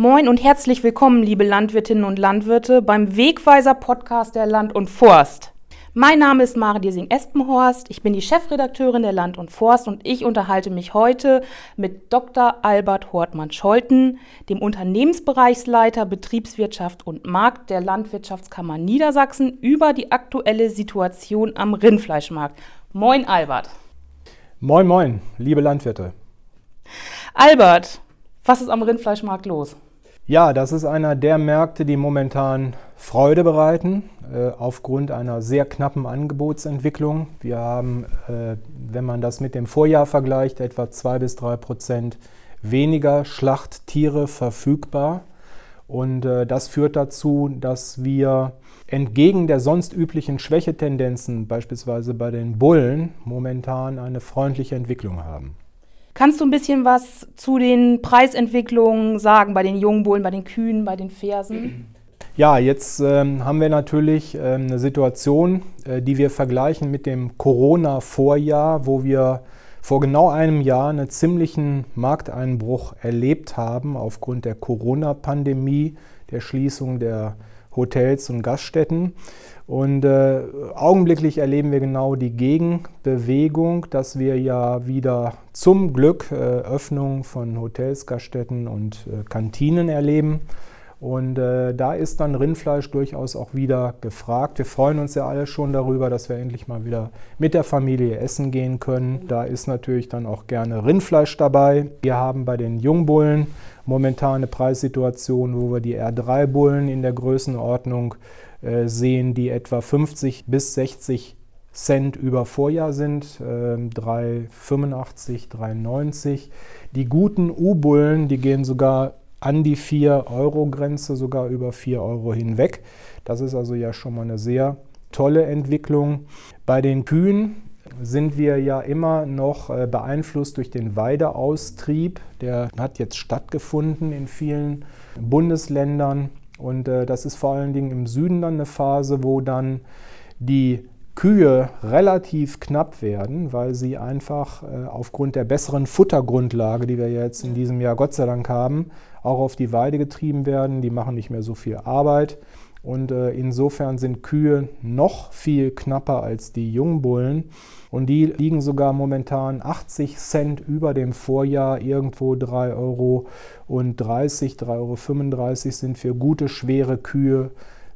Moin und herzlich willkommen, liebe Landwirtinnen und Landwirte, beim Wegweiser-Podcast der Land und Forst. Mein Name ist Mare Diesing-Espenhorst, ich bin die Chefredakteurin der Land und Forst und ich unterhalte mich heute mit Dr. Albert Hortmann-Scholten, dem Unternehmensbereichsleiter Betriebswirtschaft und Markt der Landwirtschaftskammer Niedersachsen, über die aktuelle Situation am Rindfleischmarkt. Moin, Albert. Moin, moin, liebe Landwirte. Albert, was ist am Rindfleischmarkt los? Ja, das ist einer der Märkte, die momentan Freude bereiten, äh, aufgrund einer sehr knappen Angebotsentwicklung. Wir haben, äh, wenn man das mit dem Vorjahr vergleicht, etwa zwei bis drei Prozent weniger Schlachttiere verfügbar. Und äh, das führt dazu, dass wir entgegen der sonst üblichen Schwächetendenzen, beispielsweise bei den Bullen, momentan eine freundliche Entwicklung haben. Kannst du ein bisschen was zu den Preisentwicklungen sagen bei den Jungbullen, bei den Kühen, bei den Fersen? Ja, jetzt ähm, haben wir natürlich ähm, eine Situation, äh, die wir vergleichen mit dem Corona-Vorjahr, wo wir vor genau einem Jahr einen ziemlichen Markteinbruch erlebt haben aufgrund der Corona-Pandemie, der Schließung der Hotels und Gaststätten. Und äh, augenblicklich erleben wir genau die Gegenbewegung, dass wir ja wieder zum Glück äh, Öffnung von Hotels, Gaststätten und äh, Kantinen erleben. Und äh, da ist dann Rindfleisch durchaus auch wieder gefragt. Wir freuen uns ja alle schon darüber, dass wir endlich mal wieder mit der Familie essen gehen können. Da ist natürlich dann auch gerne Rindfleisch dabei. Wir haben bei den Jungbullen momentan eine Preissituation, wo wir die R3-Bullen in der Größenordnung sehen, die etwa 50 bis 60 Cent über Vorjahr sind, äh, 3,85, 3,90. Die guten U-Bullen, die gehen sogar an die 4-Euro-Grenze, sogar über 4 Euro hinweg. Das ist also ja schon mal eine sehr tolle Entwicklung. Bei den Kühen sind wir ja immer noch äh, beeinflusst durch den Weideaustrieb. Der hat jetzt stattgefunden in vielen Bundesländern. Und äh, das ist vor allen Dingen im Süden dann eine Phase, wo dann die Kühe relativ knapp werden, weil sie einfach äh, aufgrund der besseren Futtergrundlage, die wir jetzt in diesem Jahr Gott sei Dank haben, auch auf die Weide getrieben werden. Die machen nicht mehr so viel Arbeit. Und äh, insofern sind Kühe noch viel knapper als die Jungbullen. Und die liegen sogar momentan 80 Cent über dem Vorjahr, irgendwo 3,30 Euro und 3,35 Euro sind für gute, schwere Kühe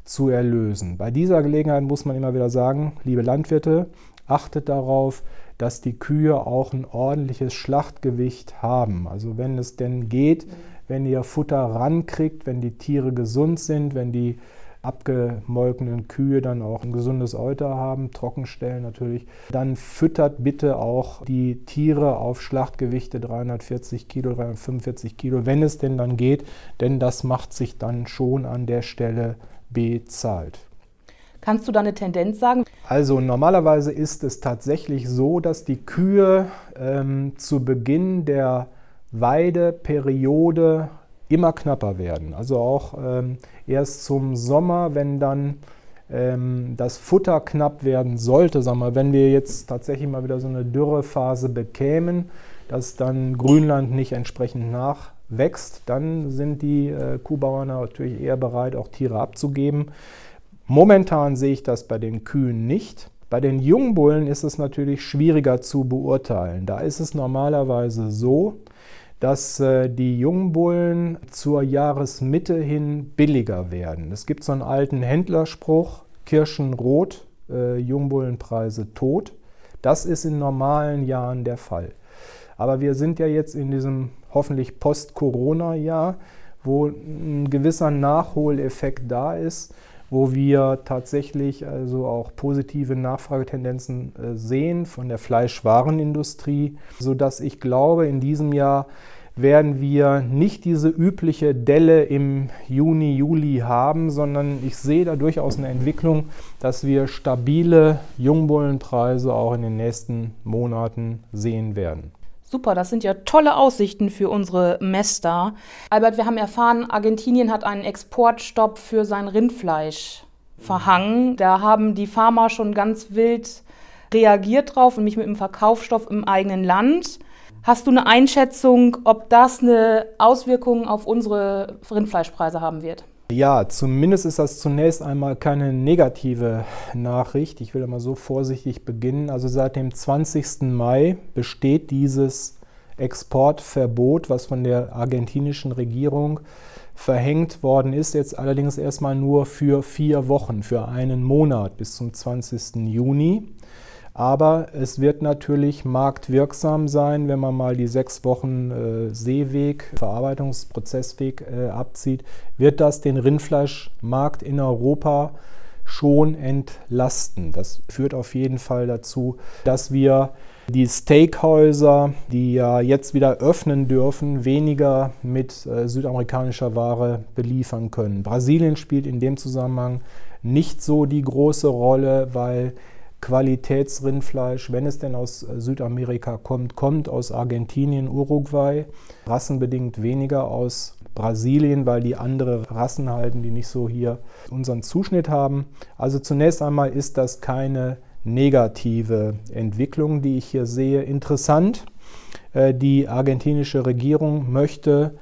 zu erlösen. Bei dieser Gelegenheit muss man immer wieder sagen, liebe Landwirte, achtet darauf, dass die Kühe auch ein ordentliches Schlachtgewicht haben. Also wenn es denn geht, wenn ihr Futter rankriegt, wenn die Tiere gesund sind, wenn die abgemolkenen Kühe dann auch ein gesundes Euter haben, Trockenstellen natürlich, dann füttert bitte auch die Tiere auf Schlachtgewichte 340 Kilo, 345 Kilo, wenn es denn dann geht, denn das macht sich dann schon an der Stelle bezahlt. Kannst du da eine Tendenz sagen? Also normalerweise ist es tatsächlich so, dass die Kühe ähm, zu Beginn der Weideperiode immer knapper werden. Also auch ähm, erst zum Sommer, wenn dann ähm, das Futter knapp werden sollte, sagen wir, wenn wir jetzt tatsächlich mal wieder so eine Dürrephase bekämen, dass dann Grünland nicht entsprechend nachwächst, dann sind die äh, Kuhbauern natürlich eher bereit, auch Tiere abzugeben. Momentan sehe ich das bei den Kühen nicht. Bei den Jungbullen ist es natürlich schwieriger zu beurteilen. Da ist es normalerweise so, dass äh, die Jungbullen zur Jahresmitte hin billiger werden. Es gibt so einen alten Händlerspruch, Kirschen rot, äh, Jungbullenpreise tot. Das ist in normalen Jahren der Fall. Aber wir sind ja jetzt in diesem hoffentlich Post-Corona-Jahr, wo ein gewisser Nachholeffekt da ist wo wir tatsächlich also auch positive Nachfragetendenzen äh, sehen von der Fleischwarenindustrie, sodass ich glaube, in diesem Jahr werden wir nicht diese übliche Delle im Juni, Juli haben, sondern ich sehe da durchaus eine Entwicklung, dass wir stabile Jungbullenpreise auch in den nächsten Monaten sehen werden. Super, das sind ja tolle Aussichten für unsere Mester. Albert, wir haben erfahren, Argentinien hat einen Exportstopp für sein Rindfleisch verhangen. Da haben die Farmer schon ganz wild reagiert drauf und mich mit dem Verkaufsstoff im eigenen Land. Hast du eine Einschätzung, ob das eine Auswirkung auf unsere Rindfleischpreise haben wird? Ja, zumindest ist das zunächst einmal keine negative Nachricht. Ich will mal so vorsichtig beginnen. Also seit dem 20. Mai besteht dieses Exportverbot, was von der argentinischen Regierung verhängt worden ist, jetzt allerdings erstmal nur für vier Wochen, für einen Monat bis zum 20. Juni. Aber es wird natürlich marktwirksam sein, wenn man mal die sechs Wochen äh, Seeweg, Verarbeitungsprozessweg äh, abzieht, wird das den Rindfleischmarkt in Europa schon entlasten. Das führt auf jeden Fall dazu, dass wir die Steakhäuser, die ja jetzt wieder öffnen dürfen, weniger mit äh, südamerikanischer Ware beliefern können. Brasilien spielt in dem Zusammenhang nicht so die große Rolle, weil Qualitätsrindfleisch, wenn es denn aus äh, Südamerika kommt, kommt aus Argentinien, Uruguay, rassenbedingt weniger aus Brasilien, weil die andere Rassen halten, die nicht so hier unseren Zuschnitt haben. Also zunächst einmal ist das keine negative Entwicklung, die ich hier sehe. Interessant, äh, die argentinische Regierung möchte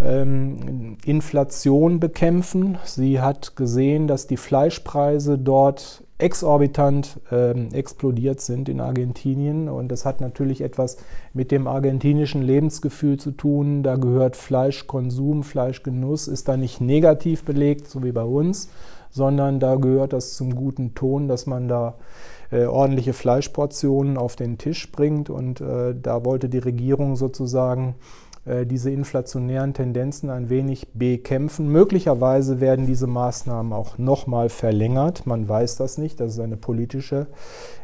ähm, Inflation bekämpfen. Sie hat gesehen, dass die Fleischpreise dort exorbitant ähm, explodiert sind in Argentinien. Und das hat natürlich etwas mit dem argentinischen Lebensgefühl zu tun. Da gehört Fleischkonsum, Fleischgenuss, ist da nicht negativ belegt, so wie bei uns, sondern da gehört das zum guten Ton, dass man da äh, ordentliche Fleischportionen auf den Tisch bringt. Und äh, da wollte die Regierung sozusagen diese inflationären Tendenzen ein wenig bekämpfen. Möglicherweise werden diese Maßnahmen auch nochmal verlängert. Man weiß das nicht. Das ist eine politische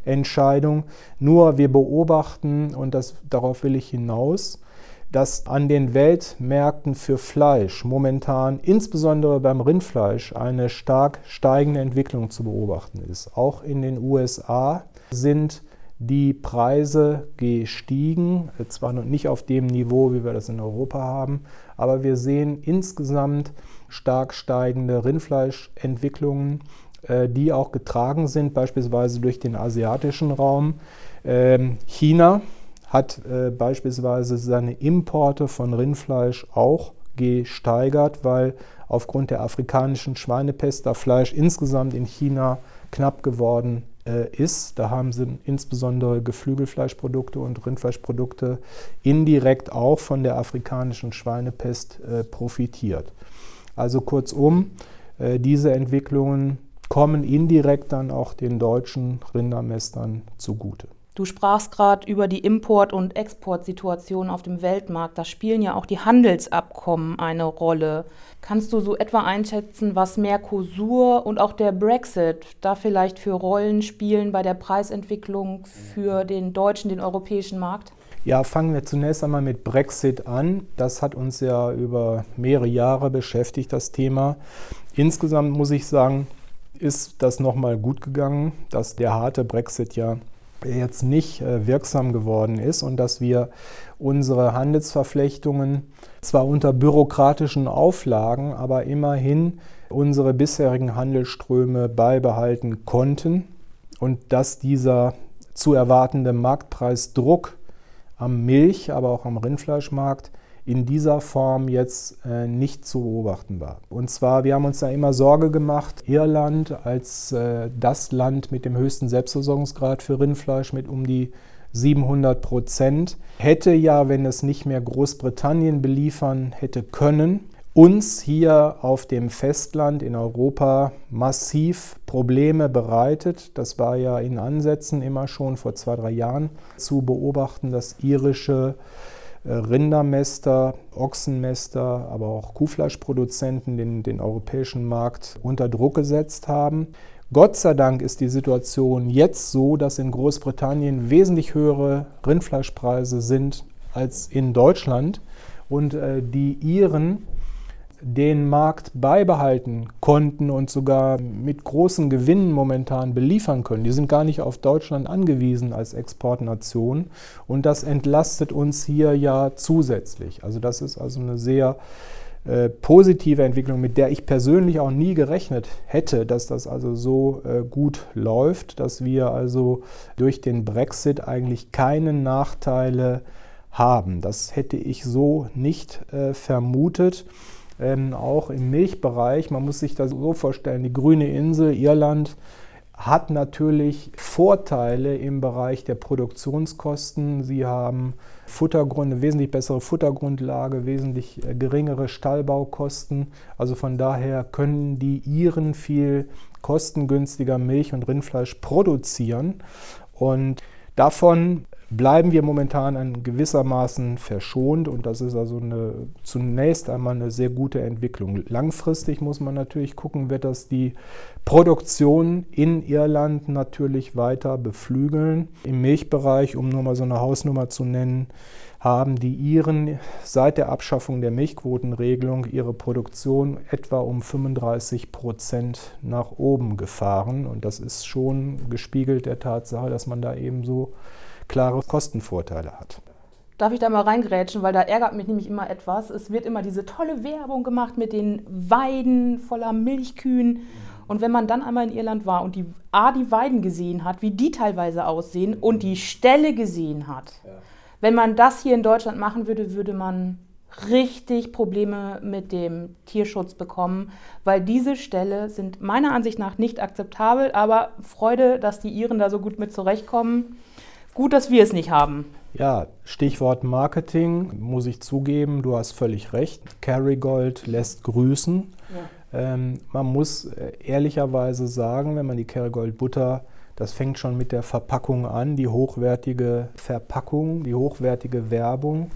Entscheidung. Nur wir beobachten, und das, darauf will ich hinaus, dass an den Weltmärkten für Fleisch momentan, insbesondere beim Rindfleisch, eine stark steigende Entwicklung zu beobachten ist. Auch in den USA sind die Preise gestiegen, zwar noch nicht auf dem Niveau, wie wir das in Europa haben, aber wir sehen insgesamt stark steigende Rindfleischentwicklungen, äh, die auch getragen sind, beispielsweise durch den asiatischen Raum. Ähm, China hat äh, beispielsweise seine Importe von Rindfleisch auch gesteigert, weil aufgrund der afrikanischen Schweinepest da Fleisch insgesamt in China knapp geworden äh, ist. Da haben sie insbesondere Geflügelfleischprodukte und Rindfleischprodukte indirekt auch von der afrikanischen Schweinepest äh, profitiert. Also kurzum, äh, diese Entwicklungen kommen indirekt dann auch den deutschen Rindermästern zugute. Du sprachst gerade über die Import- und Exportsituation auf dem Weltmarkt. Da spielen ja auch die Handelsabkommen eine Rolle. Kannst du so etwa einschätzen, was Mercosur und auch der Brexit da vielleicht für Rollen spielen bei der Preisentwicklung für den deutschen, den europäischen Markt? Ja, fangen wir zunächst einmal mit Brexit an. Das hat uns ja über mehrere Jahre beschäftigt, das Thema. Insgesamt muss ich sagen, ist das nochmal gut gegangen, dass der harte Brexit ja jetzt nicht äh, wirksam geworden ist und dass wir unsere Handelsverflechtungen zwar unter bürokratischen Auflagen, aber immerhin unsere bisherigen Handelsströme beibehalten konnten und dass dieser zu erwartende Marktpreisdruck am Milch, aber auch am Rindfleischmarkt in dieser Form jetzt äh, nicht zu beobachten war. Und zwar, wir haben uns da immer Sorge gemacht, Irland als äh, das Land mit dem höchsten Selbstversorgungsgrad für Rindfleisch mit um die 700 Prozent, hätte ja, wenn es nicht mehr Großbritannien beliefern hätte können, uns hier auf dem Festland in Europa massiv Probleme bereitet. Das war ja in Ansätzen immer schon vor zwei, drei Jahren zu beobachten, dass irische Rindermäster, Ochsenmäster, aber auch Kuhfleischproduzenten den, den europäischen Markt unter Druck gesetzt haben. Gott sei Dank ist die Situation jetzt so, dass in Großbritannien wesentlich höhere Rindfleischpreise sind als in Deutschland und äh, die Iren den Markt beibehalten konnten und sogar mit großen Gewinnen momentan beliefern können. Die sind gar nicht auf Deutschland angewiesen als Exportnation und das entlastet uns hier ja zusätzlich. Also das ist also eine sehr äh, positive Entwicklung, mit der ich persönlich auch nie gerechnet hätte, dass das also so äh, gut läuft, dass wir also durch den Brexit eigentlich keine Nachteile haben. Das hätte ich so nicht äh, vermutet. Ähm, auch im Milchbereich, man muss sich das so vorstellen, die grüne Insel, Irland, hat natürlich Vorteile im Bereich der Produktionskosten. Sie haben Futtergründe, wesentlich bessere Futtergrundlage, wesentlich äh, geringere Stallbaukosten. Also von daher können die Iren viel kostengünstiger Milch und Rindfleisch produzieren. Und davon bleiben wir momentan in gewissermaßen verschont und das ist also eine, zunächst einmal eine sehr gute Entwicklung. Langfristig muss man natürlich gucken, wird das die Produktion in Irland natürlich weiter beflügeln. Im Milchbereich, um nur mal so eine Hausnummer zu nennen, haben die Iren seit der Abschaffung der Milchquotenregelung ihre Produktion etwa um 35 Prozent nach oben gefahren und das ist schon gespiegelt der Tatsache, dass man da eben so klare Kostenvorteile hat. Darf ich da mal reingrätschen, weil da ärgert mich nämlich immer etwas. Es wird immer diese tolle Werbung gemacht mit den Weiden voller Milchkühen. Und wenn man dann einmal in Irland war und die A, die Weiden gesehen hat, wie die teilweise aussehen und die Ställe gesehen hat, ja. wenn man das hier in Deutschland machen würde, würde man richtig Probleme mit dem Tierschutz bekommen, weil diese Ställe sind meiner Ansicht nach nicht akzeptabel, aber Freude, dass die Iren da so gut mit zurechtkommen. Gut, dass wir es nicht haben. Ja, Stichwort Marketing, muss ich zugeben, du hast völlig recht. Kerrygold lässt grüßen. Ja. Ähm, man muss äh, ehrlicherweise sagen, wenn man die Kerrygold Butter, das fängt schon mit der Verpackung an, die hochwertige Verpackung, die hochwertige Werbung,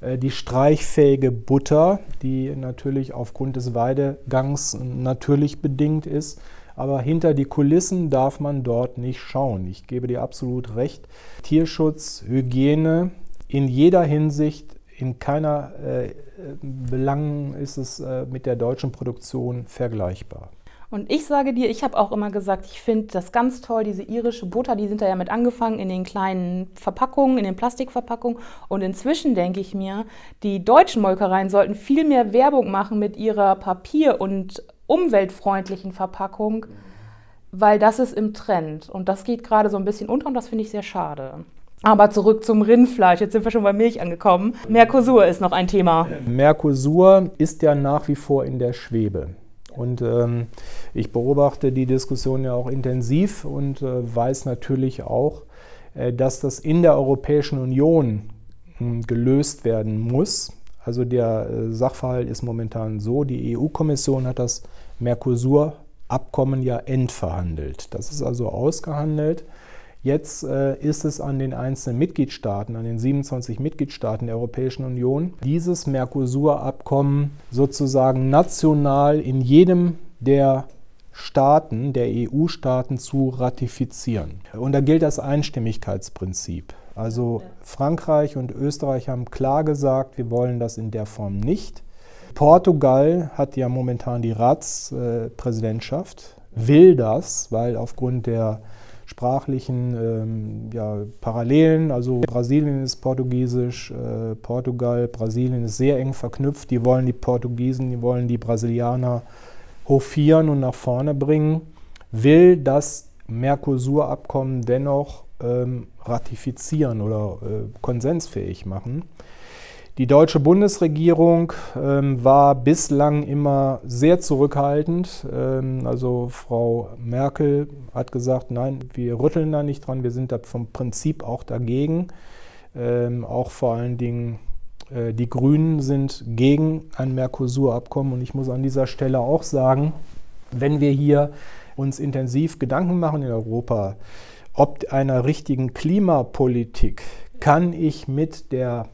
äh, die streichfähige Butter, die natürlich aufgrund des Weidegangs natürlich bedingt ist aber hinter die Kulissen darf man dort nicht schauen. Ich gebe dir absolut recht. Tierschutz, Hygiene in jeder Hinsicht, in keiner äh, Belangen ist es äh, mit der deutschen Produktion vergleichbar. Und ich sage dir, ich habe auch immer gesagt, ich finde das ganz toll, diese irische Butter, die sind da ja mit angefangen in den kleinen Verpackungen, in den Plastikverpackungen. Und inzwischen denke ich mir, die deutschen Molkereien sollten viel mehr Werbung machen mit ihrer Papier- und umweltfreundlichen Verpackung, weil das ist im Trend. Und das geht gerade so ein bisschen unter und das finde ich sehr schade. Aber zurück zum Rindfleisch. Jetzt sind wir schon bei Milch angekommen. Mercosur ist noch ein Thema. Mercosur ist ja nach wie vor in der Schwebe. Und ähm, ich beobachte die Diskussion ja auch intensiv und äh, weiß natürlich auch, äh, dass das in der Europäischen Union äh, gelöst werden muss. Also der äh, Sachverhalt ist momentan so, die EU-Kommission hat das Mercosur-Abkommen ja endverhandelt. Das ist also ausgehandelt. Jetzt äh, ist es an den einzelnen Mitgliedstaaten, an den 27 Mitgliedstaaten der Europäischen Union, dieses Mercosur-Abkommen sozusagen national in jedem der Staaten, der EU-Staaten zu ratifizieren. Und da gilt das Einstimmigkeitsprinzip. Also Frankreich und Österreich haben klar gesagt, wir wollen das in der Form nicht. Portugal hat ja momentan die Ratspräsidentschaft, will das, weil aufgrund der sprachlichen ähm, ja, Parallelen, also Brasilien ist Portugiesisch, äh, Portugal, Brasilien ist sehr eng verknüpft. Die wollen die Portugiesen, die wollen die Brasilianer hofieren und nach vorne bringen, will das Mercosur-Abkommen dennoch ähm, ratifizieren oder äh, konsensfähig machen. Die deutsche Bundesregierung ähm, war bislang immer sehr zurückhaltend. Ähm, also Frau Merkel hat gesagt, nein, wir rütteln da nicht dran, wir sind da vom Prinzip auch dagegen. Ähm, auch vor allen Dingen äh, die Grünen sind gegen ein Mercosur-Abkommen und ich muss an dieser Stelle auch sagen, wenn wir hier uns intensiv Gedanken machen in Europa, ob einer richtigen Klimapolitik kann ich mit der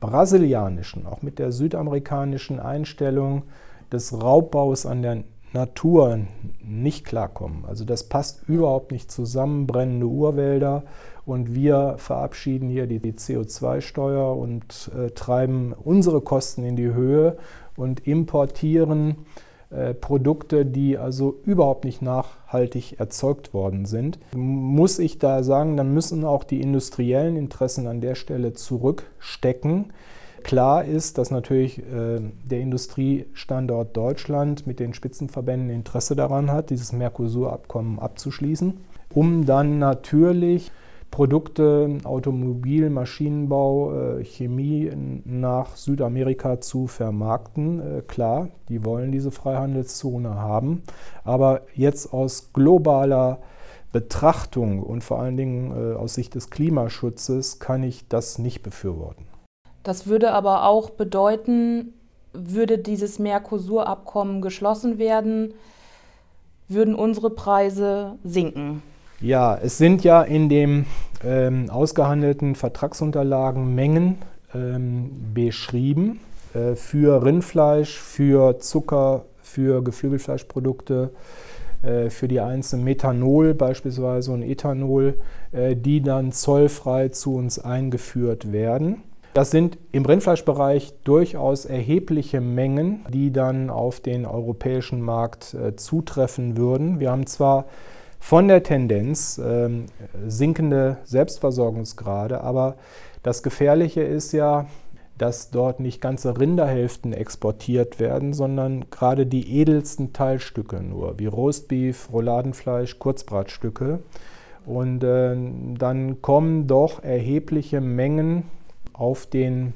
brasilianischen, auch mit der südamerikanischen Einstellung des Raubbaus an der Natur nicht klarkommen. Also das passt überhaupt nicht zusammen, brennende Urwälder und wir verabschieden hier die, CO2-Steuer und äh, treiben unsere Kosten in die Höhe und importieren äh, Produkte, die also überhaupt nicht nachhaltig erzeugt worden sind, muss ich da sagen, dann müssen auch die industriellen Interessen an der Stelle zurückstecken. Klar ist, dass natürlich äh, der Industriestandort Deutschland mit den Spitzenverbänden Interesse daran hat, dieses Mercosur-Abkommen abzuschließen, um dann natürlich Produkte, Automobil, Maschinenbau, äh, Chemie nach Südamerika zu vermarkten. Äh, klar, die wollen diese Freihandelszone haben, aber jetzt aus globaler Betrachtung und vor allen Dingen äh, aus Sicht des Klimaschutzes kann ich das nicht befürworten. Das würde aber auch bedeuten, würde dieses Mercosur-Abkommen geschlossen werden, würden unsere Preise sinken. Ja, es sind ja in den ähm, ausgehandelten Vertragsunterlagen Mengen ähm, beschrieben äh, für Rindfleisch, für Zucker, für Geflügelfleischprodukte, äh, für die einzelnen Methanol beispielsweise und Ethanol, äh, die dann zollfrei zu uns eingeführt werden. Das sind im Rindfleischbereich durchaus erhebliche Mengen, die dann auf den europäischen Markt äh, zutreffen würden. Wir haben zwar von der Tendenz ähm, sinkende Selbstversorgungsgrade. Aber das Gefährliche ist ja, dass dort nicht ganze Rinderhälften exportiert werden, sondern gerade die edelsten Teilstücke nur, wie Roastbeef, Rouladenfleisch, Kurzbratstücke. Und äh, dann kommen doch erhebliche Mengen auf den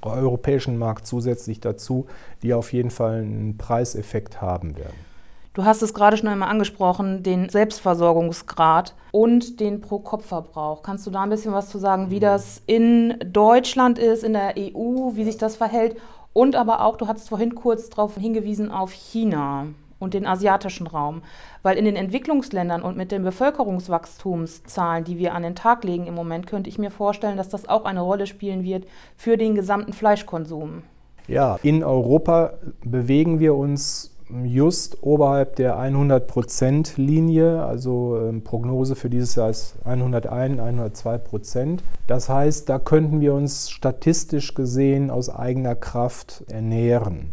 europäischen Markt zusätzlich dazu, die auf jeden Fall einen Preiseffekt haben werden. Du hast es gerade schon einmal angesprochen, den Selbstversorgungsgrad und den Pro-Kopf-Verbrauch. Kannst du da ein bisschen was zu sagen, wie das in Deutschland ist, in der EU, wie sich das verhält? Und aber auch, du hattest vorhin kurz darauf hingewiesen, auf China und den asiatischen Raum. Weil in den Entwicklungsländern und mit den Bevölkerungswachstumszahlen, die wir an den Tag legen im Moment, könnte ich mir vorstellen, dass das auch eine Rolle spielen wird für den gesamten Fleischkonsum. Ja, in Europa bewegen wir uns just oberhalb der 100%-Linie, also ähm, Prognose für dieses Jahr ist 101, 102 Prozent. Das heißt, da könnten wir uns statistisch gesehen aus eigener Kraft ernähren.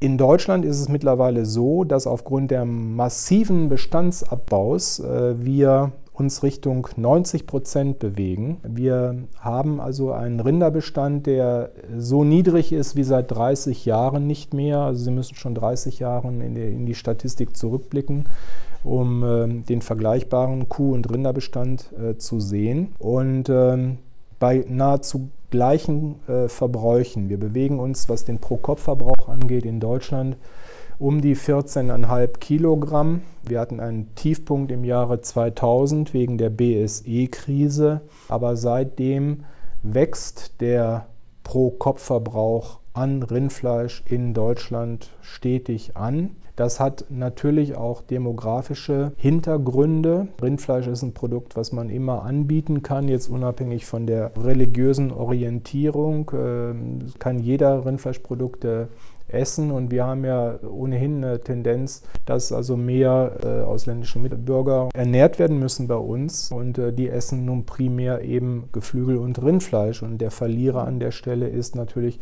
In Deutschland ist es mittlerweile so, dass aufgrund der massiven Bestandsabbaus äh, wir uns Richtung 90 Prozent bewegen. Wir haben also einen Rinderbestand, der so niedrig ist wie seit 30 Jahren nicht mehr. Also Sie müssen schon 30 Jahre in die, in die Statistik zurückblicken, um äh, den vergleichbaren Kuh- und Rinderbestand äh, zu sehen. Und ähm, bei nahezu gleichen äh, Verbräuchen, wir bewegen uns, was den Pro-Kopf-Verbrauch angeht, in Deutschland um die 14,5 Kilogramm. Wir hatten einen Tiefpunkt im Jahre 2000 wegen der BSE-Krise, aber seitdem wächst der Pro-Kopf-Verbrauch an Rindfleisch in Deutschland stetig an. Das hat natürlich auch demografische Hintergründe. Rindfleisch ist ein Produkt, was man immer anbieten kann, jetzt unabhängig von der religiösen Orientierung. Ähm, kann jeder Rindfleischprodukte essen. Und wir haben ja ohnehin eine Tendenz, dass also mehr äh, ausländische Mitbürger ernährt werden müssen bei uns. Und äh, die essen nun primär eben Geflügel und Rindfleisch. Und der Verlierer an der Stelle ist natürlich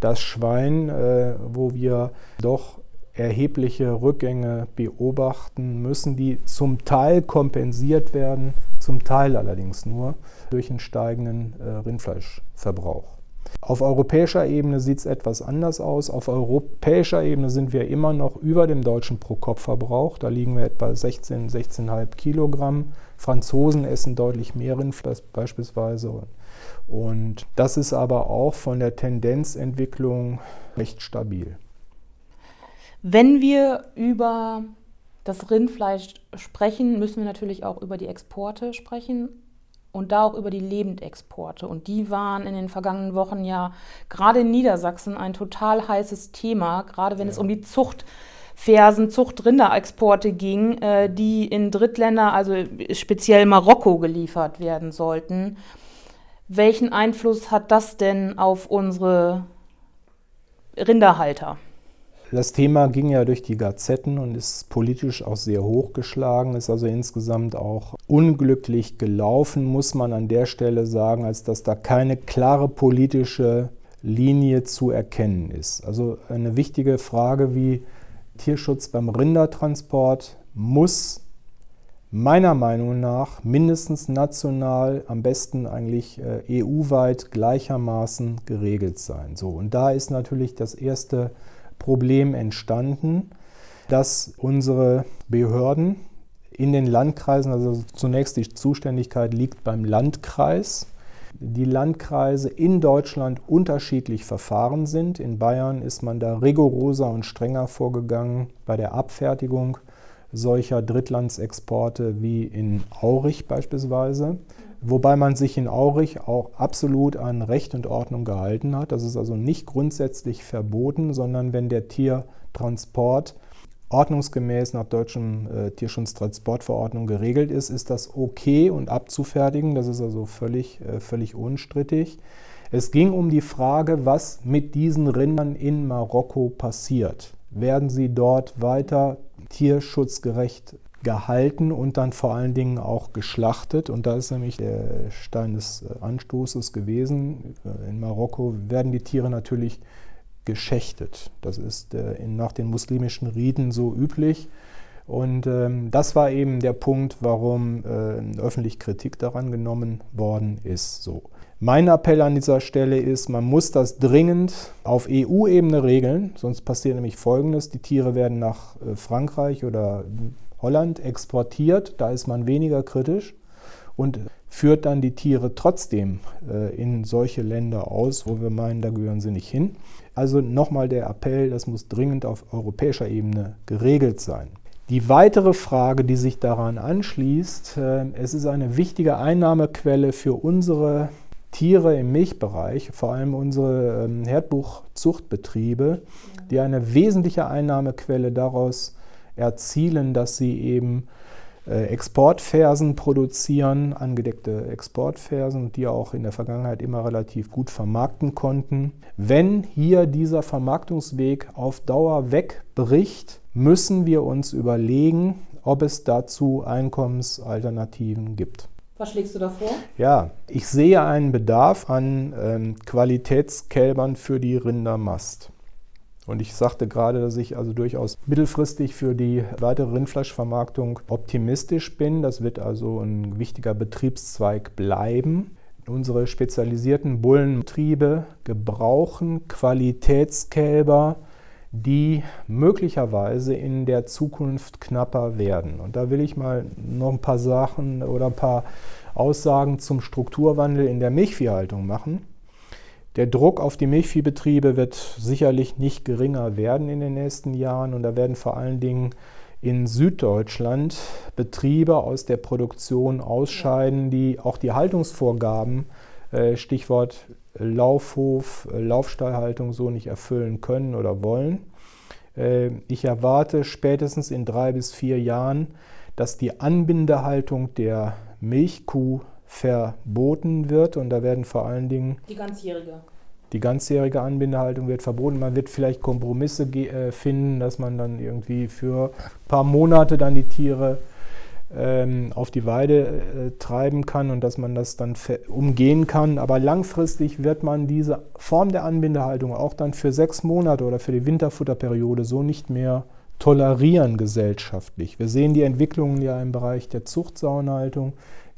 das Schwein, äh, wo wir doch erhebliche Rückgänge beobachten müssen, die zum Teil kompensiert werden, zum Teil allerdings nur durch einen steigenden äh, Rindfleischverbrauch. Auf europäischer Ebene sieht es etwas anders aus. Auf europäischer Ebene sind wir immer noch über dem deutschen Pro-Kopf-Verbrauch. Da liegen wir etwa 16, 16,5 Kilogramm. Franzosen essen deutlich mehr Rindfleisch beispielsweise. Und das ist aber auch von der Tendenzentwicklung recht stabil. Wenn wir über das Rindfleisch sprechen, müssen wir natürlich auch über die Exporte sprechen und da auch über die Lebendexporte. Und die waren in den vergangenen Wochen ja gerade in Niedersachsen ein total heißes Thema, gerade wenn ja. es um die Zuchtfersen, Zuchtrinderexporte ging, äh, die in Drittländer, also speziell Marokko, geliefert werden sollten. Welchen Einfluss hat das denn auf unsere Rinderhalter? Das Thema ging ja durch die Gazetten und ist politisch auch sehr hochgeschlagen, ist also insgesamt auch unglücklich gelaufen, muss man an der Stelle sagen, als dass da keine klare politische Linie zu erkennen ist. Also eine wichtige Frage wie Tierschutz beim Rindertransport muss meiner Meinung nach mindestens national, am besten eigentlich äh, EU-weit gleichermaßen geregelt sein. So, und da ist natürlich das erste Problem entstanden, dass unsere Behörden in den Landkreisen. Also zunächst die Zuständigkeit liegt beim Landkreis. Die Landkreise in Deutschland unterschiedlich verfahren sind. In Bayern ist man da rigoroser und strenger vorgegangen bei der Abfertigung solcher Drittlandsexporte wie in Aurich beispielsweise. Wobei man sich in Aurich auch absolut an Recht und Ordnung gehalten hat. Das ist also nicht grundsätzlich verboten, sondern wenn der Tiertransport ordnungsgemäß nach deutschem äh, Tierschutztransportverordnung geregelt ist, ist das okay und abzufertigen. Das ist also völlig, äh, völlig unstrittig. Es ging um die Frage, was mit diesen Rindern in Marokko passiert. Werden sie dort weiter tierschutzgerecht gehalten und dann vor allen Dingen auch geschlachtet. Und da ist nämlich der Stein des äh, Anstoßes gewesen. Äh, in Marokko werden die Tiere natürlich geschächtet. Das ist äh, nach den muslimischen Riten so üblich. Und ähm, das war eben der Punkt, warum öffentlich Kritik daran genommen worden ist. So. Mein Appell an dieser Stelle ist, man muss das dringend auf EU-Ebene regeln, sonst passiert nämlich Folgendes, die Tiere werden nach Frankreich oder Holland exportiert, da ist man weniger kritisch und führt dann die Tiere trotzdem äh, in solche Länder aus, wo wir meinen, da gehören sie nicht hin. Also nochmal der Appell, das muss dringend auf europäischer Ebene geregelt sein. Die weitere Frage, die sich daran anschließt, äh, es ist eine wichtige Einnahmequelle für unsere Tiere im Milchbereich, vor allem unsere ähm, Herdbuchzuchtbetriebe, die eine wesentliche Einnahmequelle daraus erzielen, dass sie eben äh, Exportfersen produzieren, angedeckte Exportfersen, die auch in der Vergangenheit immer relativ gut vermarkten konnten. Wenn hier dieser Vermarktungsweg auf Dauer wegbricht, müssen wir uns überlegen, ob es dazu Einkommensalternativen gibt. Was schlägst du da vor? Ja, ich sehe einen Bedarf an ähm, Qualitätskälbern für die Rindermast. Und ich sagte gerade, dass ich also durchaus mittelfristig für die weitere Rindfleischvermarktung optimistisch bin. Das wird also ein wichtiger Betriebszweig bleiben. Unsere spezialisierten Bullenbetriebe gebrauchen Qualitätskälber, die möglicherweise in der Zukunft knapper werden. Und da will ich mal noch ein paar Sachen oder ein paar Aussagen zum Strukturwandel in der Milchviehhaltung machen. Der Druck auf die Milchviehbetriebe wird sicherlich nicht geringer werden in den nächsten Jahren und da werden vor allen Dingen in Süddeutschland Betriebe aus der Produktion ausscheiden, die auch die Haltungsvorgaben, äh, Stichwort Laufhof, äh, Laufstallhaltung so nicht erfüllen können oder wollen. Äh, ich erwarte spätestens in drei bis vier Jahren, dass die Anbindehaltung der Milchkuh verboten wird und da werden vor allen Dingen die ganzjährige. Die ganzjährige Anbindehaltung wird verboten. Man wird vielleicht Kompromisse äh, finden, dass man dann irgendwie für ein paar Monate dann die Tiere ähm, auf die Weide äh, treiben kann und dass man das dann umgehen kann. Aber langfristig wird man diese Form der Anbindehaltung auch dann für sechs Monate oder für die Winterfutterperiode so nicht mehr tolerieren gesellschaftlich. Wir sehen die Entwicklungen ja im Bereich der Zuchtsauenhaltung.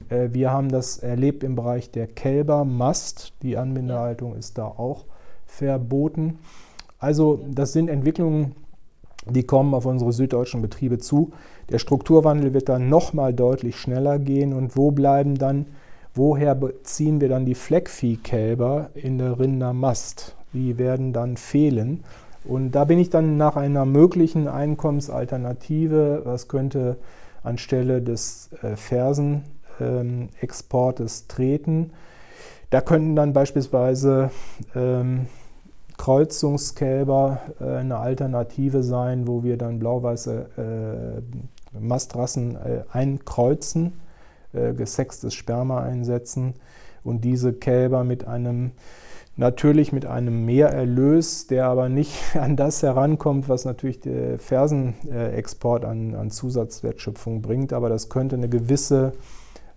Äh, wir haben das erlebt im Bereich der Kälbermast. Die Anbindehaltung ist da auch verboten. Also das sind Entwicklungen, die kommen auf unsere süddeutschen Betriebe zu. Der Strukturwandel wird dann nochmal deutlich schneller gehen. Und wo bleiben dann, woher beziehen wir dann die Fleckviehkälber in der Rindermast? Die werden dann fehlen. Und da bin ich dann nach einer möglichen Einkommensalternative, was könnte anstelle des äh, Fersen Exportes treten. Da könnten dann beispielsweise ähm, Kreuzungskälber äh, eine Alternative sein, wo wir dann blau-weiße äh, Mastrassen äh, einkreuzen, äh, gesextes Sperma einsetzen und diese Kälber mit einem natürlich mit einem Mehrerlös, der aber nicht an das herankommt, was natürlich der Fersenexport an, an Zusatzwertschöpfung bringt, aber das könnte eine gewisse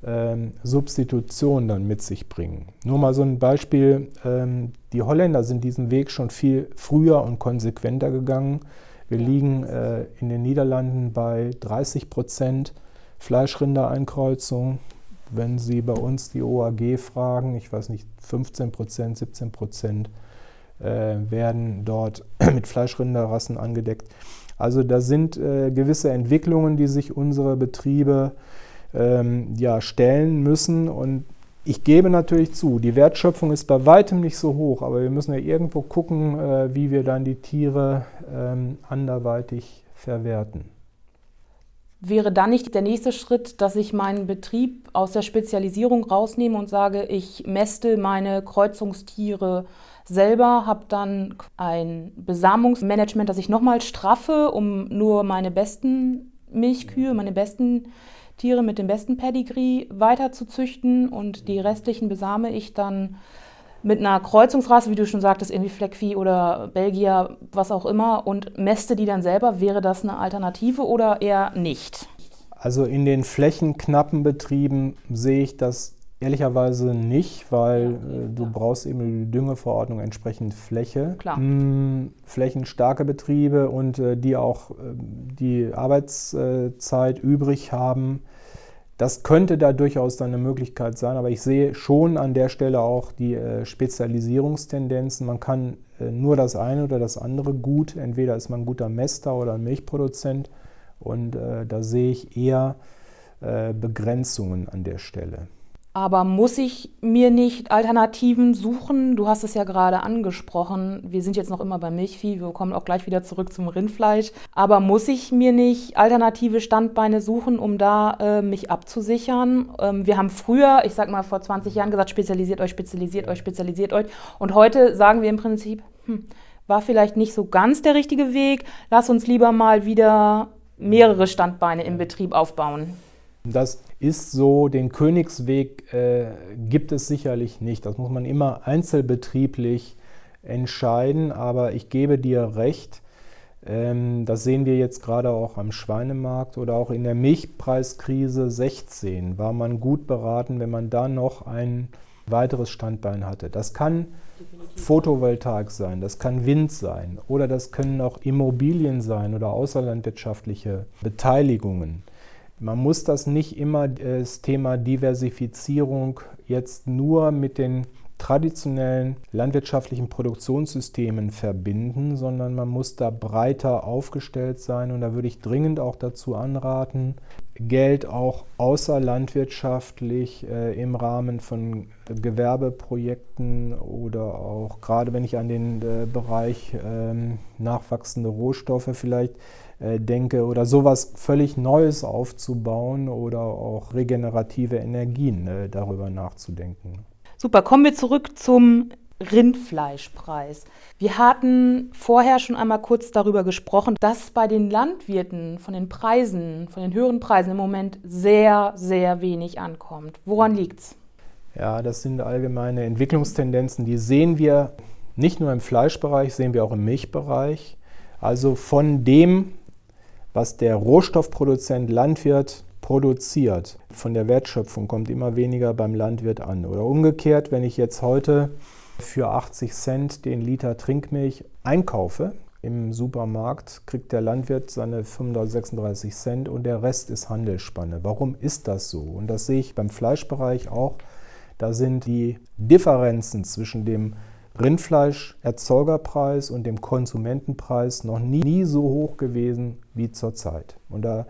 ähm, Substitution dann mit sich bringen. Nur mal so ein Beispiel, ähm, die Holländer sind diesen Weg schon viel früher und konsequenter gegangen. Wir liegen äh, in den Niederlanden bei 30 Prozent Fleischrindereinkreuzung. Wenn Sie bei uns die OAG fragen, ich weiß nicht, 15 Prozent, 17 Prozent äh, werden dort mit Fleischrinderrassen angedeckt. Also da sind äh, gewisse Entwicklungen, die sich unsere Betriebe ähm, ja, stellen müssen. Und ich gebe natürlich zu, die Wertschöpfung ist bei weitem nicht so hoch, aber wir müssen ja irgendwo gucken, äh, wie wir dann die Tiere ähm, anderweitig verwerten. Wäre dann nicht der nächste Schritt, dass ich meinen Betrieb aus der Spezialisierung rausnehme und sage, ich mäste meine Kreuzungstiere selber, habe dann ein Besamungsmanagement, das ich nochmal straffe, um nur meine besten Milchkühe, meine besten Tiere mit dem besten Pedigree weiter zu züchten und die restlichen besame ich dann mit einer Kreuzungsrasse, wie du schon sagtest, irgendwie Fleckvieh oder Belgier, was auch immer, und mäste die dann selber, wäre das eine Alternative oder eher nicht? Also in den flächenknappen Betrieben sehe ich das ehrlicherweise nicht, weil äh, du brauchst eben die Düngeverordnung entsprechend Fläche. Klar. Mm, flächenstarke Betriebe und äh, die auch äh, die Arbeitszeit übrig haben, das könnte da durchaus dann eine Möglichkeit sein, aber ich sehe schon an der Stelle auch die äh, Spezialisierungstendenzen. Man kann nur das eine oder das andere gut. Entweder ist man ein guter Mester oder ein Milchproduzent und da sehe ich eher Begrenzungen an der Stelle. Aber muss ich mir nicht Alternativen suchen? Du hast es ja gerade angesprochen. Wir sind jetzt noch immer beim Milchvieh. Wir kommen auch gleich wieder zurück zum Rindfleisch. Aber muss ich mir nicht alternative Standbeine suchen, um da äh, mich abzusichern? Ähm, wir haben früher, ich sag mal vor 20 Jahren gesagt, spezialisiert euch, spezialisiert euch, spezialisiert euch. Und heute sagen wir im Prinzip, hm, war vielleicht nicht so ganz der richtige Weg. Lass uns lieber mal wieder mehrere Standbeine im Betrieb aufbauen. Das ist so, den Königsweg äh, gibt es sicherlich nicht. Das muss man immer einzelbetrieblich entscheiden, aber ich gebe dir recht, ähm, das sehen wir jetzt gerade auch am Schweinemarkt oder auch in der Milchpreiskrise 16 war man gut beraten, wenn man da noch ein weiteres Standbein hatte. Das kann Photovoltaik sein, das kann Wind sein oder das können auch Immobilien sein oder außerlandwirtschaftliche Beteiligungen. Man muss das nicht immer das Thema Diversifizierung jetzt nur mit den traditionellen landwirtschaftlichen Produktionssystemen verbinden, sondern man muss da breiter aufgestellt sein. Und da würde ich dringend auch dazu anraten, Geld auch außerlandwirtschaftlich äh, im Rahmen von Gewerbeprojekten oder auch gerade wenn ich an den äh, Bereich äh, nachwachsende Rohstoffe vielleicht äh, denke oder sowas völlig Neues aufzubauen oder auch regenerative Energien äh, darüber nachzudenken. Super, kommen wir zurück zum Rindfleischpreis. Wir hatten vorher schon einmal kurz darüber gesprochen, dass bei den Landwirten von den Preisen, von den höheren Preisen im Moment sehr, sehr wenig ankommt. Woran liegt es? Ja, das sind allgemeine Entwicklungstendenzen, die sehen wir nicht nur im Fleischbereich, sehen wir auch im Milchbereich. Also von dem, was der Rohstoffproduzent Landwirt produziert, von der Wertschöpfung kommt immer weniger beim Landwirt an. Oder umgekehrt, wenn ich jetzt heute für 80 Cent den Liter Trinkmilch einkaufe im Supermarkt, kriegt der Landwirt seine 35, Cent und der Rest ist Handelsspanne. Warum ist das so? Und das sehe ich beim Fleischbereich auch. Da sind die Differenzen zwischen dem Rindfleischerzeugerpreis und dem Konsumentenpreis noch nie, nie so hoch gewesen wie zurzeit. Und da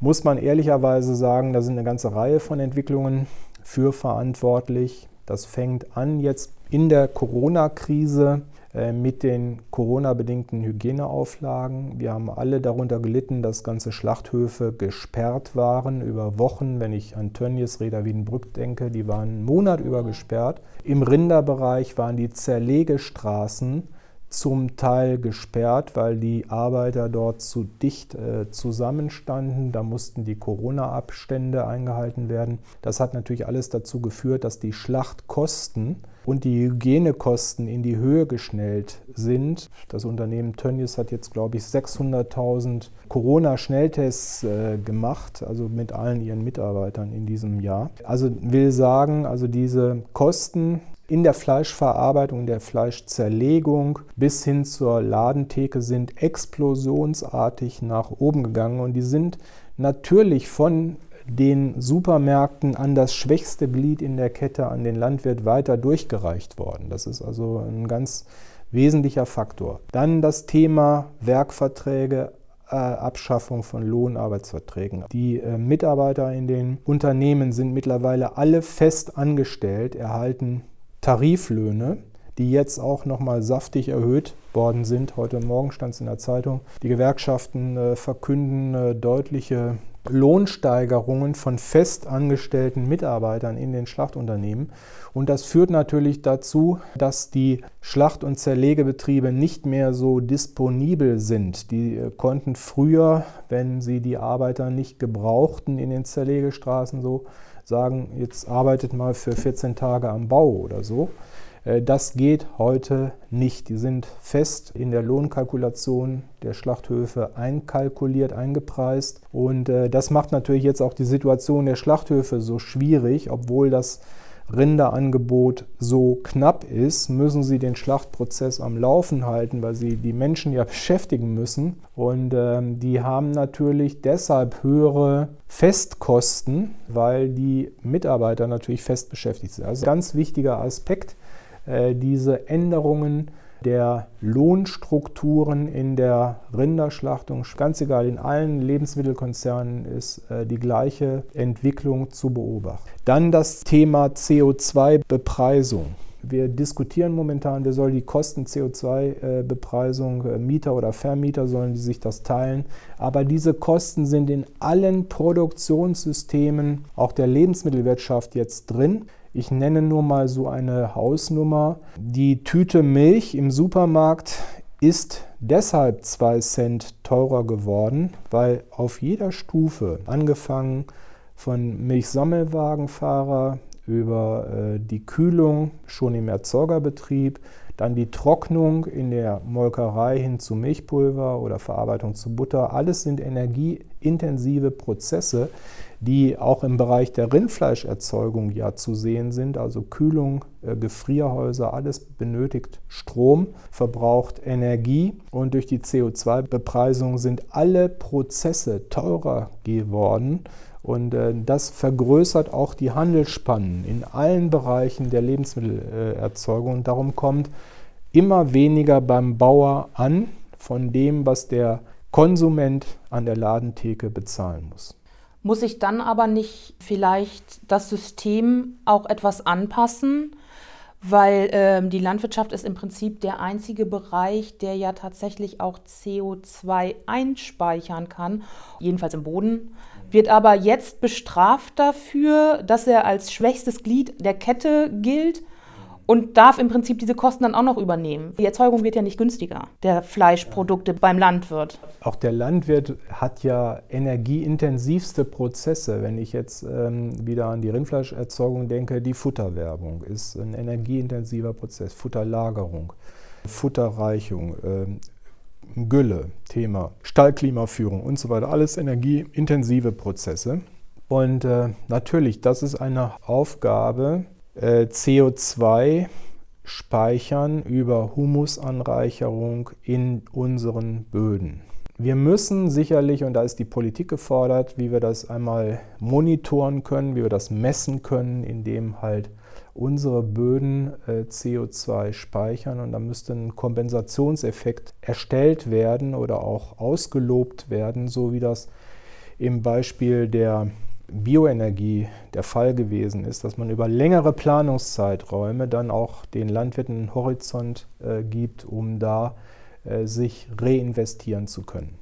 muss man ehrlicherweise sagen, da sind eine ganze Reihe von Entwicklungen für verantwortlich. Das fängt an jetzt in der Corona-Krise mit den Corona-bedingten Hygieneauflagen. Wir haben alle darunter gelitten, dass ganze Schlachthöfe gesperrt waren über Wochen. Wenn ich an Tönnies, Reda Wiedenbrück denke, die waren einen Monat über gesperrt. Im Rinderbereich waren die Zerlegestraßen zum Teil gesperrt, weil die Arbeiter dort zu dicht äh, zusammenstanden. Da mussten die Corona-Abstände eingehalten werden. Das hat natürlich alles dazu geführt, dass die Schlachtkosten und die Hygienekosten in die Höhe geschnellt sind. Das Unternehmen Tönnies hat jetzt, glaube ich, 600.000 Corona-Schnelltests äh, gemacht, also mit allen ihren Mitarbeitern in diesem Jahr. Also will sagen, also diese Kosten in der Fleischverarbeitung, der Fleischzerlegung bis hin zur Ladentheke sind explosionsartig nach oben gegangen und die sind natürlich von den Supermärkten an das schwächste Glied in der Kette, an den Landwirt weiter durchgereicht worden. Das ist also ein ganz wesentlicher Faktor. Dann das Thema Werkverträge, Abschaffung von Lohnarbeitsverträgen. Die äh, Mitarbeiter in den Unternehmen sind mittlerweile alle fest angestellt, erhalten Tariflöhne, die jetzt auch nochmal saftig erhöht worden sind. Heute Morgen stand es in der Zeitung. Die Gewerkschaften äh, verkünden äh, deutliche Lohnsteigerungen von festangestellten Mitarbeitern in den Schlachtunternehmen. Und das führt natürlich dazu, dass die Schlacht- und Zerlegebetriebe nicht mehr so disponibel sind. Die äh, konnten früher, wenn sie die Arbeiter nicht gebrauchten in den Zerlegestraßen, so sagen, jetzt arbeitet mal für 14 Tage am Bau oder so. Äh, das geht heute nicht. Die sind fest in der Lohnkalkulation der Schlachthöfe einkalkuliert, eingepreist. Und äh, das macht natürlich jetzt auch die Situation der Schlachthöfe so schwierig, obwohl das Rinderangebot so knapp ist, müssen sie den Schlachtprozess am Laufen halten, weil sie die Menschen ja beschäftigen müssen. Und ähm, die haben natürlich deshalb höhere Festkosten, weil die Mitarbeiter natürlich fest beschäftigt sind. Also ganz wichtiger Aspekt diese Änderungen der Lohnstrukturen in der Rinderschlachtung, ganz egal, in allen Lebensmittelkonzernen ist äh, die gleiche Entwicklung zu beobachten. Dann das Thema CO2-Bepreisung. Wir diskutieren momentan, wer soll die Kosten CO2-Bepreisung, äh, Mieter oder Vermieter sollen die sich das teilen. Aber diese Kosten sind in allen Produktionssystemen, auch der Lebensmittelwirtschaft jetzt drin. Ich nenne nur mal so eine Hausnummer. Die Tüte Milch im Supermarkt ist deshalb 2 Cent teurer geworden, weil auf jeder Stufe, angefangen von Milchsammelwagenfahrer über äh, die Kühlung schon im Erzeugerbetrieb, dann die Trocknung in der Molkerei hin zu Milchpulver oder Verarbeitung zu Butter. Alles sind energieintensive Prozesse, die auch im Bereich der Rindfleischerzeugung ja zu sehen sind. Also Kühlung, äh, Gefrierhäuser, alles benötigt Strom, verbraucht Energie und durch die CO2-Bepreisung sind alle Prozesse teurer geworden. Und äh, das vergrößert auch die Handelsspannen in allen Bereichen der Lebensmittelerzeugung. Und darum kommt immer weniger beim Bauer an von dem, was der Konsument an der Ladentheke bezahlen muss. Muss ich dann aber nicht vielleicht das System auch etwas anpassen? Weil ähm, die Landwirtschaft ist im Prinzip der einzige Bereich, der ja tatsächlich auch CO2 einspeichern kann, jedenfalls im Boden, wird aber jetzt bestraft dafür, dass er als schwächstes Glied der Kette gilt und darf im Prinzip diese Kosten dann auch noch übernehmen. Die Erzeugung wird ja nicht günstiger, der Fleischprodukte beim Landwirt. Auch der Landwirt hat ja energieintensivste Prozesse. Wenn ich jetzt ähm, wieder an die Rindfleischerzeugung denke, die Futterwerbung ist ein energieintensiver Prozess, Futterlagerung, Futterreichung, ähm, Gülle, Thema Stallklimaführung und so weiter, alles energieintensive Prozesse. Und äh, natürlich, das ist eine Aufgabe, äh, CO2 speichern über Humusanreicherung in unseren Böden. Wir müssen sicherlich, und da ist die Politik gefordert, wie wir das einmal monitoren können, wie wir das messen können, indem halt unsere Böden äh, CO2 speichern und da müsste ein Kompensationseffekt erstellt werden oder auch ausgelobt werden, so wie das im Beispiel der Bioenergie der Fall gewesen ist, dass man über längere Planungszeiträume dann auch den Landwirten einen Horizont äh, gibt, um da äh, sich reinvestieren zu können.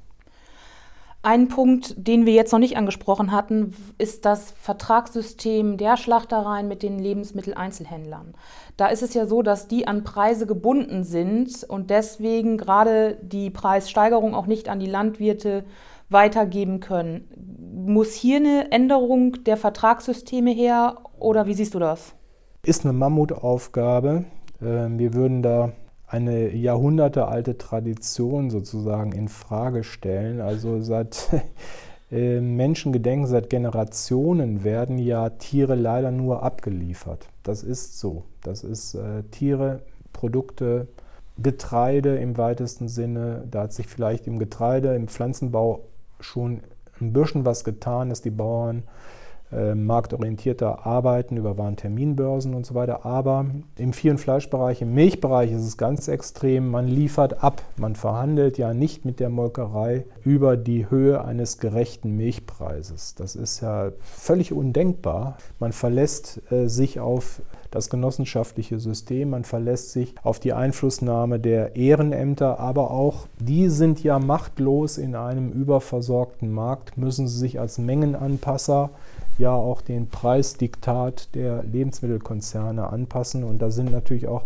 Ein Punkt, den wir jetzt noch nicht angesprochen hatten, ist das Vertragssystem der Schlachtereien mit den Lebensmitteleinzelhändlern. Da ist es ja so, dass die an Preise gebunden sind und deswegen gerade die Preissteigerung auch nicht an die Landwirte weitergeben können. Muss hier eine Änderung der Vertragssysteme her oder wie siehst du das? Ist eine Mammutaufgabe. Ähm, wir würden da eine jahrhundertealte Tradition sozusagen in Frage stellen. Also seit äh, Menschengedenken, seit Generationen werden ja Tiere leider nur abgeliefert. Das ist so. Das ist äh, Tiere, Produkte, Getreide im weitesten Sinne. Da hat sich vielleicht im Getreide, im Pflanzenbau schon ein bisschen was getan, dass die Bauern äh, marktorientierter arbeiten über Warenterminbörsen und so weiter. Aber im und Fleischbereich, im Milchbereich ist es ganz extrem. Man liefert ab. Man verhandelt ja nicht mit der Molkerei über die Höhe eines gerechten Milchpreises. Das ist ja völlig undenkbar. Man verlässt äh, sich auf das genossenschaftliche System, man verlässt sich auf die Einflussnahme der Ehrenämter, aber auch die sind ja machtlos in einem überversorgten Markt, müssen sie sich als Mengenanpasser ja auch den Preisdiktat der Lebensmittelkonzerne anpassen. Und da sind natürlich auch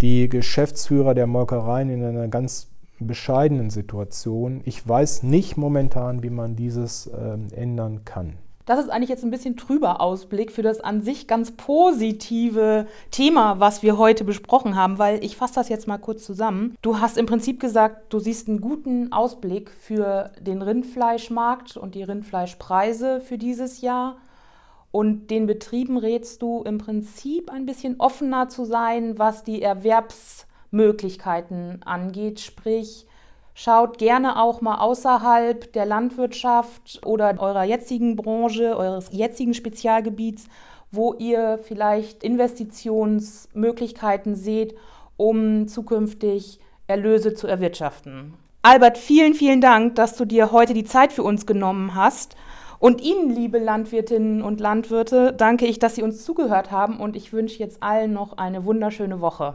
die Geschäftsführer der Molkereien in einer ganz bescheidenen Situation. Ich weiß nicht momentan, wie man dieses äh, ändern kann. Das ist eigentlich jetzt ein bisschen trüber Ausblick für das an sich ganz positive Thema, was wir heute besprochen haben, weil ich fasse das jetzt mal kurz zusammen. Du hast im Prinzip gesagt, du siehst einen guten Ausblick für den Rindfleischmarkt und die Rindfleischpreise für dieses Jahr. Und den Betrieben rätst du im Prinzip ein bisschen offener zu sein, was die Erwerbsmöglichkeiten angeht, sprich Schaut gerne auch mal außerhalb der Landwirtschaft oder eurer jetzigen Branche, eures jetzigen Spezialgebiets, wo ihr vielleicht Investitionsmöglichkeiten seht, um zukünftig Erlöse zu erwirtschaften. Albert, vielen, vielen Dank, dass du dir heute die Zeit für uns genommen hast. Und Ihnen, liebe Landwirtinnen und Landwirte, danke ich, dass Sie uns zugehört haben und ich wünsche jetzt allen noch eine wunderschöne Woche.